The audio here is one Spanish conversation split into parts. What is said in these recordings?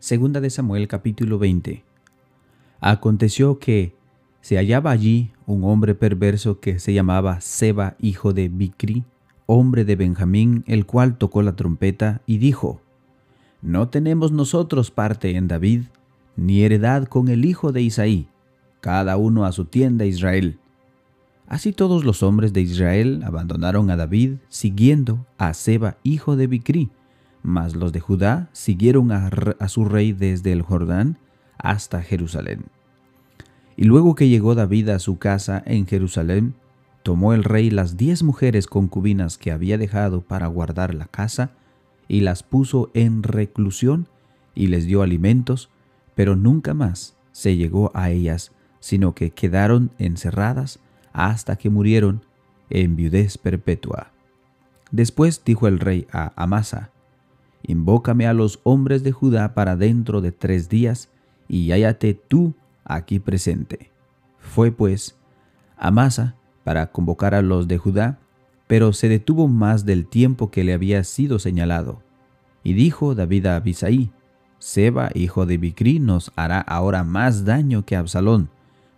Segunda de Samuel capítulo 20. Aconteció que se hallaba allí un hombre perverso que se llamaba Seba, hijo de Bicri, hombre de Benjamín, el cual tocó la trompeta y dijo, No tenemos nosotros parte en David, ni heredad con el hijo de Isaí, cada uno a su tienda Israel. Así todos los hombres de Israel abandonaron a David, siguiendo a Seba, hijo de Bicri, mas los de Judá siguieron a, su rey desde el Jordán hasta Jerusalén. Y luego que llegó David a su casa en Jerusalén, tomó el rey las diez mujeres concubinas que había dejado para guardar la casa, y las puso en reclusión, y les dio alimentos, pero nunca más se llegó a ellas, sino que quedaron encerradas hasta que murieron en viudez perpetua. Después dijo el rey a Amasa, Invócame a los hombres de Judá para dentro de tres días, y hállate tú aquí presente. Fue pues Amasa para convocar a los de Judá, pero se detuvo más del tiempo que le había sido señalado. Y dijo David a Abisaí, Seba, hijo de Bicri, nos hará ahora más daño que Absalón.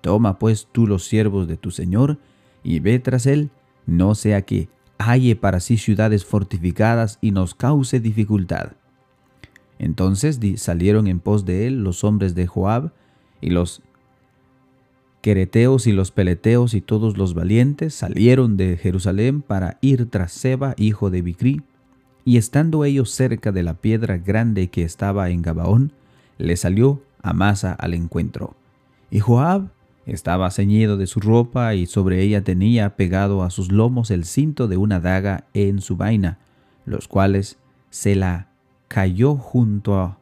Toma pues tú los siervos de tu señor, y ve tras él, no sea que halle para sí ciudades fortificadas y nos cause dificultad. Entonces salieron en pos de él los hombres de Joab, y los quereteos y los peleteos y todos los valientes salieron de Jerusalén para ir tras Seba, hijo de Bicri, y estando ellos cerca de la piedra grande que estaba en Gabaón, le salió Amasa al encuentro. Y Joab estaba ceñido de su ropa y sobre ella tenía pegado a sus lomos el cinto de una daga en su vaina, los cuales se la cayó junto a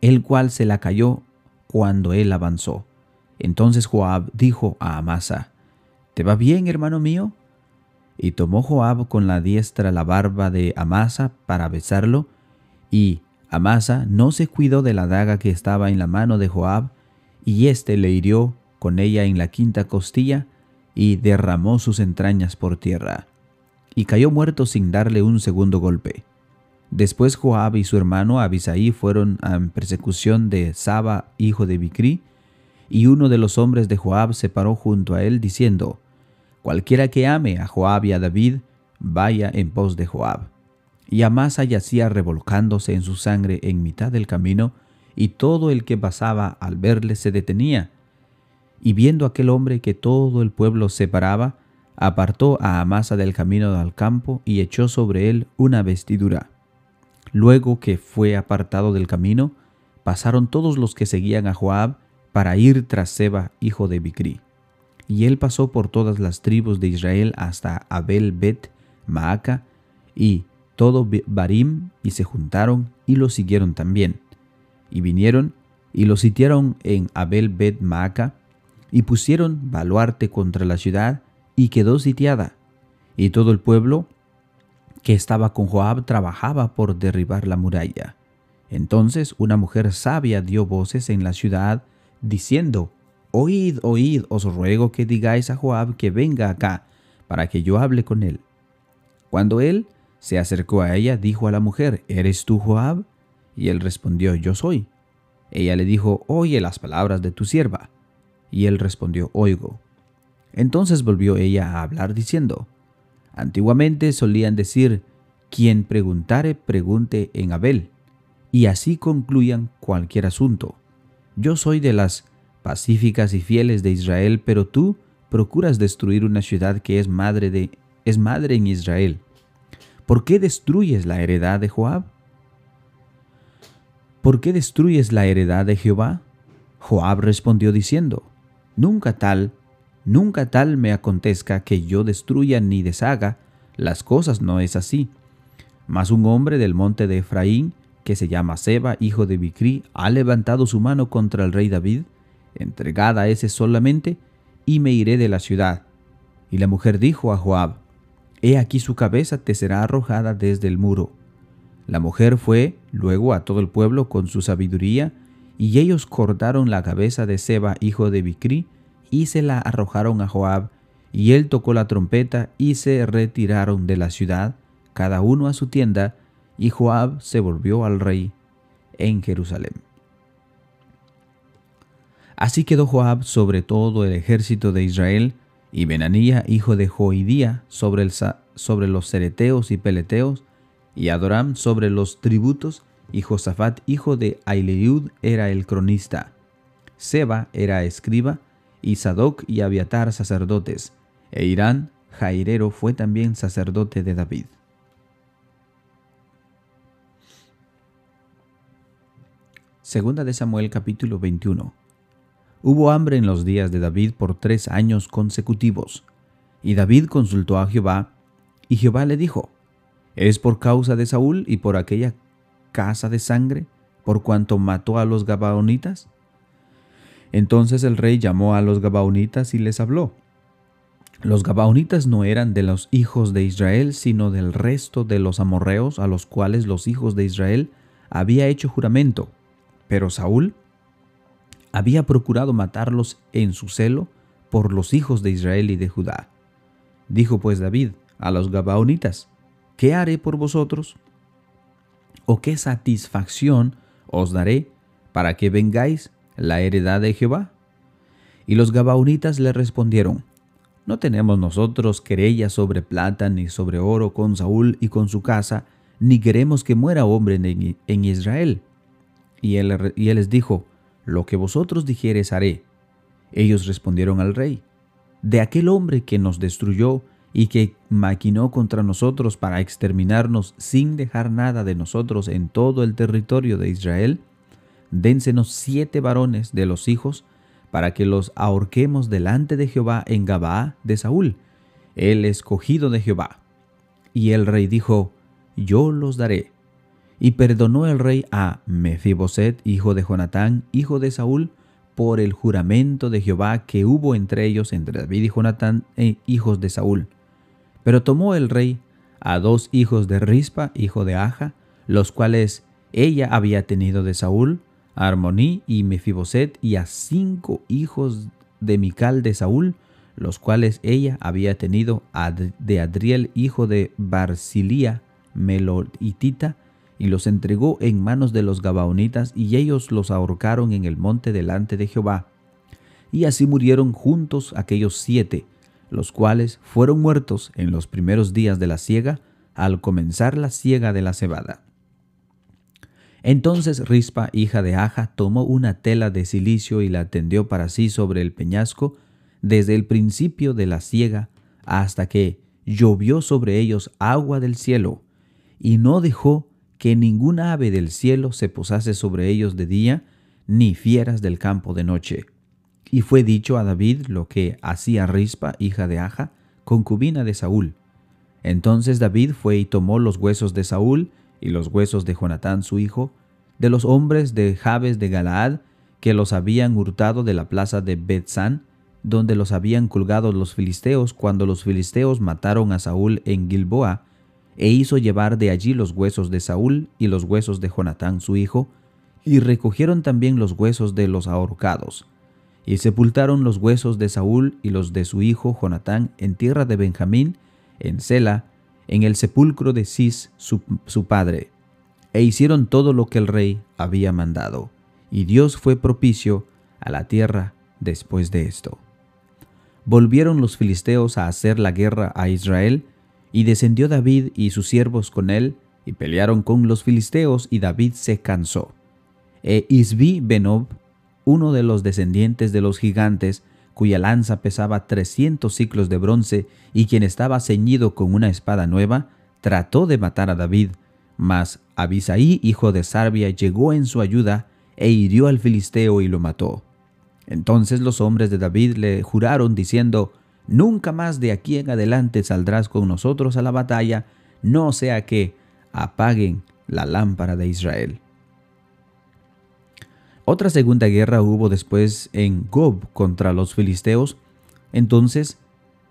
el cual se la cayó cuando él avanzó. Entonces Joab dijo a Amasa, ¿Te va bien, hermano mío? Y tomó Joab con la diestra la barba de Amasa para besarlo, y Amasa no se cuidó de la daga que estaba en la mano de Joab, y éste le hirió con ella en la quinta costilla, y derramó sus entrañas por tierra, y cayó muerto sin darle un segundo golpe. Después Joab y su hermano Abisaí fueron en persecución de Saba, hijo de Bicri, y uno de los hombres de Joab se paró junto a él diciendo, Cualquiera que ame a Joab y a David, vaya en pos de Joab. Y Amasa yacía revolcándose en su sangre en mitad del camino, y todo el que pasaba al verle se detenía. Y viendo aquel hombre que todo el pueblo separaba, apartó a Amasa del camino al campo y echó sobre él una vestidura. Luego que fue apartado del camino, pasaron todos los que seguían a Joab para ir tras Seba, hijo de Bicri. Y él pasó por todas las tribus de Israel hasta Abel Bet Maaca y todo Barim y se juntaron y lo siguieron también. Y vinieron y lo sitiaron en Abel Bet Maaca y pusieron baluarte contra la ciudad y quedó sitiada. Y todo el pueblo que estaba con Joab trabajaba por derribar la muralla. Entonces una mujer sabia dio voces en la ciudad diciendo, Oíd, oíd, os ruego que digáis a Joab que venga acá, para que yo hable con él. Cuando él se acercó a ella, dijo a la mujer, ¿Eres tú Joab? Y él respondió, Yo soy. Ella le dijo, Oye las palabras de tu sierva. Y él respondió, Oigo. Entonces volvió ella a hablar diciendo, Antiguamente solían decir, quien preguntare, pregunte en Abel, y así concluyan cualquier asunto. Yo soy de las pacíficas y fieles de Israel, pero tú procuras destruir una ciudad que es madre de es madre en Israel. ¿Por qué destruyes la heredad de Joab? ¿Por qué destruyes la heredad de Jehová? Joab respondió diciendo, Nunca tal, nunca tal me acontezca que yo destruya ni deshaga, las cosas no es así. Mas un hombre del monte de Efraín, que se llama Seba, hijo de Bicri, ha levantado su mano contra el rey David, entregada a ese solamente, y me iré de la ciudad. Y la mujer dijo a Joab, He aquí su cabeza te será arrojada desde el muro. La mujer fue luego a todo el pueblo con su sabiduría, y ellos cortaron la cabeza de Seba, hijo de Bicri, y se la arrojaron a Joab, y él tocó la trompeta, y se retiraron de la ciudad, cada uno a su tienda, y Joab se volvió al rey. en Jerusalén. Así quedó Joab sobre todo el ejército de Israel, y Benanía, hijo de Joidía, sobre, sobre los cereteos y peleteos, y Adoram sobre los tributos, y Josafat, hijo de Aileud, era el cronista. Seba era escriba, y Sadoc y Abiatar sacerdotes, e Irán, jairero, fue también sacerdote de David. Segunda de Samuel capítulo 21. Hubo hambre en los días de David por tres años consecutivos. Y David consultó a Jehová, y Jehová le dijo, ¿Es por causa de Saúl y por aquella casa de sangre, por cuanto mató a los Gabaonitas? Entonces el rey llamó a los Gabaonitas y les habló. Los Gabaonitas no eran de los hijos de Israel, sino del resto de los amorreos a los cuales los hijos de Israel había hecho juramento. Pero Saúl había procurado matarlos en su celo por los hijos de Israel y de Judá. Dijo pues David a los Gabaonitas, ¿qué haré por vosotros? ¿O qué satisfacción os daré para que vengáis la heredad de Jehová? Y los Gabaonitas le respondieron, no tenemos nosotros querella sobre plata ni sobre oro con Saúl y con su casa, ni queremos que muera hombre en, Israel. Y él, y él les dijo, lo que vosotros dijeres haré. Ellos respondieron al rey, de aquel hombre que nos destruyó y que maquinó contra nosotros para exterminarnos sin dejar nada de nosotros en todo el territorio de Israel, dénsenos siete varones de los hijos, para que los ahorquemos delante de Jehová en Gabaa de Saúl, el escogido de Jehová. Y el rey dijo, Yo los daré. Y perdonó el rey a Mefiboset, hijo de Jonatán, hijo de Saúl, por el juramento de Jehová que hubo entre ellos, entre David y Jonatán, e hijos de Saúl. Pero tomó el rey a dos hijos de Rispa, hijo de Aja, los cuales ella había tenido de Saúl, a Armoní y Mefiboset, y a cinco hijos de Mical de Saúl, los cuales ella había tenido de Adriel, hijo de Barcilía, Melolitita, y los entregó en manos de los Gabaonitas, y ellos los ahorcaron en el monte delante de Jehová. Y así murieron juntos aquellos siete, los cuales fueron muertos en los primeros días de la siega, al comenzar la siega de la cebada. Entonces Rispa, hija de Aja, tomó una tela de silicio y la tendió para sí sobre el peñasco, desde el principio de la siega hasta que llovió sobre ellos agua del cielo, y no dejó que ninguna ave del cielo se posase sobre ellos de día, ni fieras del campo de noche. Y fue dicho a David lo que hacía Rispa, hija de Aja, concubina de Saúl. Entonces David fue y tomó los huesos de Saúl y los huesos de Jonatán su hijo, de los hombres de Jabes de Galaad, que los habían hurtado de la plaza de Betzán, donde los habían colgado los filisteos cuando los filisteos mataron a Saúl en Gilboa, e hizo llevar de allí los huesos de Saúl y los huesos de Jonatán su hijo, y recogieron también los huesos de los ahorcados, y sepultaron los huesos de Saúl y los de su hijo Jonatán en tierra de Benjamín, en Sela, en el sepulcro de Cis su, su padre, e hicieron todo lo que el rey había mandado, y Dios fue propicio a la tierra después de esto. Volvieron los filisteos a hacer la guerra a Israel, y descendió David y sus siervos con él, y pelearon con los filisteos, y David se cansó. E Isbi Benob, uno de los descendientes de los gigantes, cuya lanza pesaba trescientos ciclos de bronce, y quien estaba ceñido con una espada nueva, trató de matar a David, mas Abisaí, hijo de Sarbia, llegó en su ayuda, e hirió al filisteo y lo mató. Entonces los hombres de David le juraron diciendo, Nunca más de aquí en adelante saldrás con nosotros a la batalla, no sea que apaguen la lámpara de Israel. Otra segunda guerra hubo después en Gob contra los filisteos. Entonces,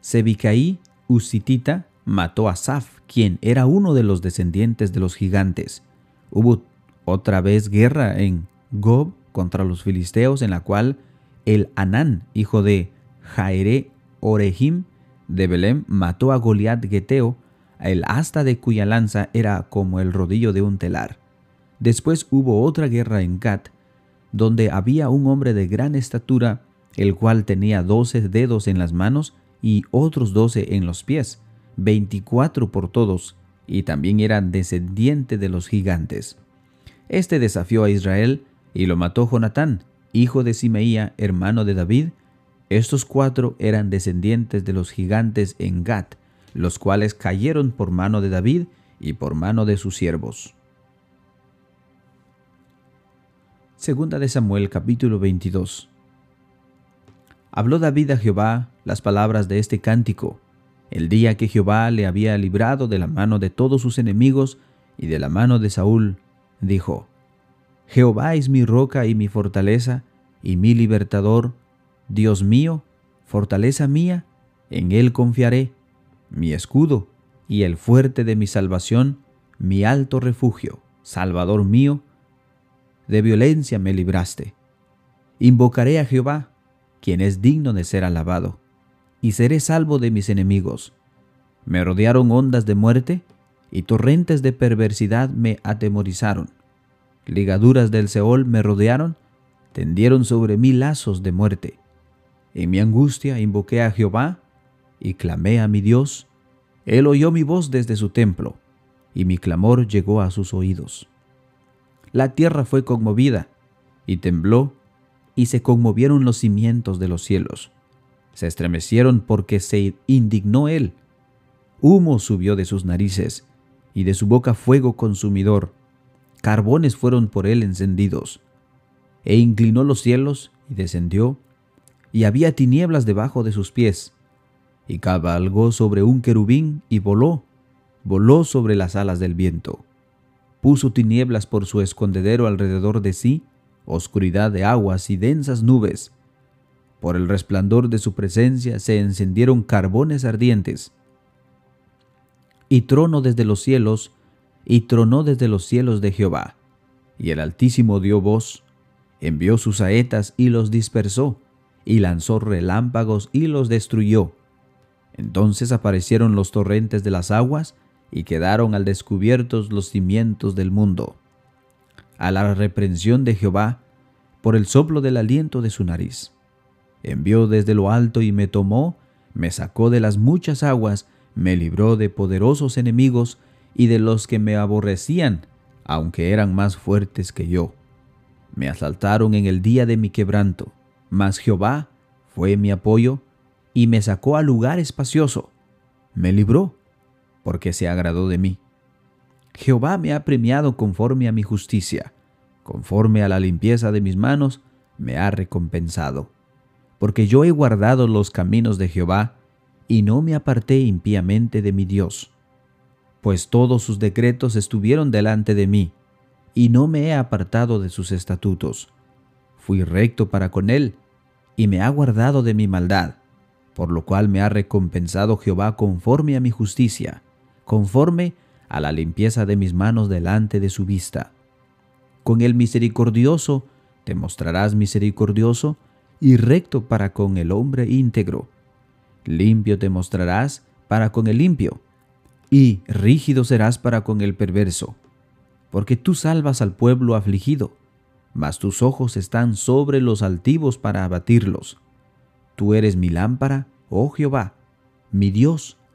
Sebicaí Usitita mató a Saf, quien era uno de los descendientes de los gigantes. Hubo otra vez guerra en Gob contra los filisteos, en la cual el Anán, hijo de Jaere Orehim de Belém mató a Goliat Geteo, el asta de cuya lanza era como el rodillo de un telar. Después hubo otra guerra en Gat, donde había un hombre de gran estatura, el cual tenía doce dedos en las manos y otros doce en los pies, veinticuatro por todos, y también era descendiente de los gigantes. Este desafió a Israel y lo mató Jonatán, hijo de Simeía, hermano de David. Estos cuatro eran descendientes de los gigantes en Gat, los cuales cayeron por mano de David y por mano de sus siervos. Segunda de Samuel capítulo 22 Habló David a Jehová las palabras de este cántico, el día que Jehová le había librado de la mano de todos sus enemigos y de la mano de Saúl, dijo, Jehová es mi roca y mi fortaleza, y mi libertador, Dios mío, fortaleza mía, en él confiaré, mi escudo y el fuerte de mi salvación, mi alto refugio, Salvador mío, de violencia me libraste. Invocaré a Jehová, quien es digno de ser alabado, y seré salvo de mis enemigos. Me rodearon ondas de muerte, y torrentes de perversidad me atemorizaron ligaduras del Seol me rodearon, tendieron sobre mí lazos de muerte. En mi angustia invoqué a Jehová y clamé a mi Dios. Él oyó mi voz desde su templo, y mi clamor llegó a sus oídos. La tierra fue conmovida, y tembló, y se conmovieron los cimientos de los cielos. Se estremecieron porque se indignó él. Humo subió de sus narices, y de su boca fuego consumidor carbones fueron por él encendidos. E inclinó los cielos y descendió, y había tinieblas debajo de sus pies. Y cabalgó sobre un querubín y voló, voló sobre las alas del viento. Puso tinieblas por su escondedero alrededor de sí, oscuridad de aguas y densas nubes. Por el resplandor de su presencia se encendieron carbones ardientes. Y trono desde los cielos, y tronó desde los cielos de Jehová. Y el Altísimo dio voz, envió sus saetas y los dispersó, y lanzó relámpagos y los destruyó. Entonces aparecieron los torrentes de las aguas, y quedaron al descubierto los cimientos del mundo. A la reprensión de Jehová, por el soplo del aliento de su nariz. Envió desde lo alto y me tomó, me sacó de las muchas aguas, me libró de poderosos enemigos, y de los que me aborrecían, aunque eran más fuertes que yo. Me asaltaron en el día de mi quebranto, mas Jehová fue mi apoyo y me sacó a lugar espacioso. Me libró, porque se agradó de mí. Jehová me ha premiado conforme a mi justicia, conforme a la limpieza de mis manos, me ha recompensado. Porque yo he guardado los caminos de Jehová, y no me aparté impíamente de mi Dios pues todos sus decretos estuvieron delante de mí, y no me he apartado de sus estatutos. Fui recto para con él, y me ha guardado de mi maldad, por lo cual me ha recompensado Jehová conforme a mi justicia, conforme a la limpieza de mis manos delante de su vista. Con el misericordioso te mostrarás misericordioso y recto para con el hombre íntegro. Limpio te mostrarás para con el limpio y rígido serás para con el perverso, porque tú salvas al pueblo afligido, mas tus ojos están sobre los altivos para abatirlos. Tú eres mi lámpara, oh Jehová, mi Dios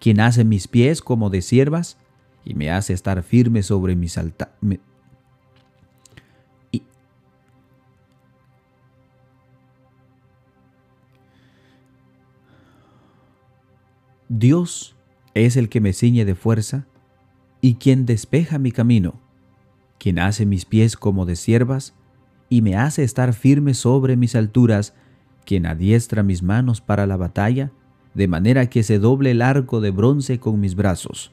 quien hace mis pies como de siervas y me hace estar firme sobre mis altares Dios es el que me ciñe de fuerza y quien despeja mi camino, quien hace mis pies como de siervas y me hace estar firme sobre mis alturas, quien adiestra mis manos para la batalla, de manera que se doble el arco de bronce con mis brazos.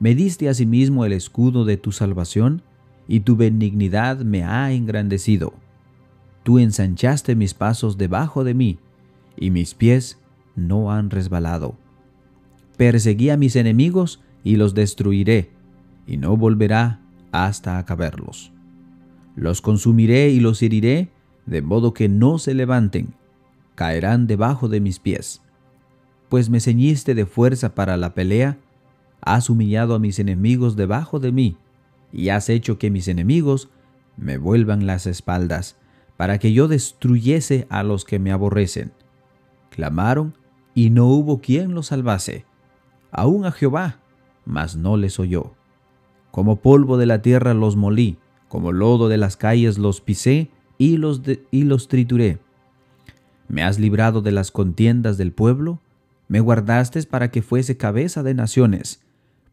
Me diste asimismo el escudo de tu salvación, y tu benignidad me ha engrandecido. Tú ensanchaste mis pasos debajo de mí, y mis pies no han resbalado. Perseguí a mis enemigos y los destruiré, y no volverá hasta acabarlos. Los consumiré y los heriré, de modo que no se levanten, caerán debajo de mis pies. Pues me ceñiste de fuerza para la pelea, has humillado a mis enemigos debajo de mí, y has hecho que mis enemigos me vuelvan las espaldas, para que yo destruyese a los que me aborrecen. Clamaron, y no hubo quien los salvase. Aún a Jehová, mas no les oyó. Como polvo de la tierra los molí, como lodo de las calles los pisé y los, y los trituré. Me has librado de las contiendas del pueblo, me guardaste para que fuese cabeza de naciones.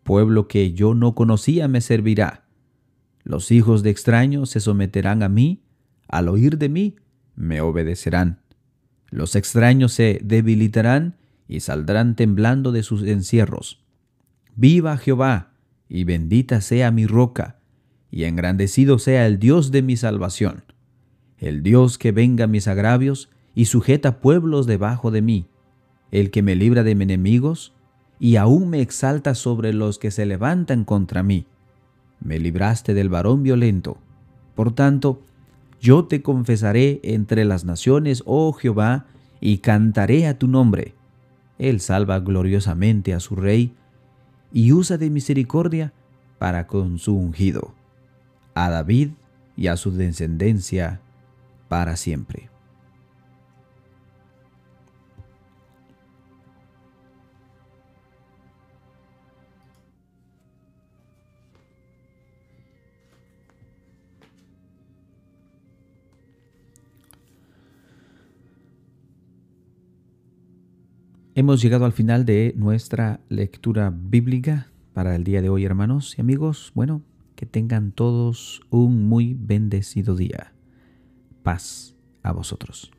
Pueblo que yo no conocía me servirá. Los hijos de extraños se someterán a mí, al oír de mí, me obedecerán. Los extraños se debilitarán y saldrán temblando de sus encierros. Viva Jehová, y bendita sea mi roca, y engrandecido sea el Dios de mi salvación, el Dios que venga mis agravios y sujeta pueblos debajo de mí, el que me libra de mis enemigos y aún me exalta sobre los que se levantan contra mí. Me libraste del varón violento. Por tanto, yo te confesaré entre las naciones, oh Jehová, y cantaré a tu nombre. Él salva gloriosamente a su rey y usa de misericordia para con su ungido, a David y a su descendencia para siempre. Hemos llegado al final de nuestra lectura bíblica para el día de hoy, hermanos y amigos. Bueno, que tengan todos un muy bendecido día. Paz a vosotros.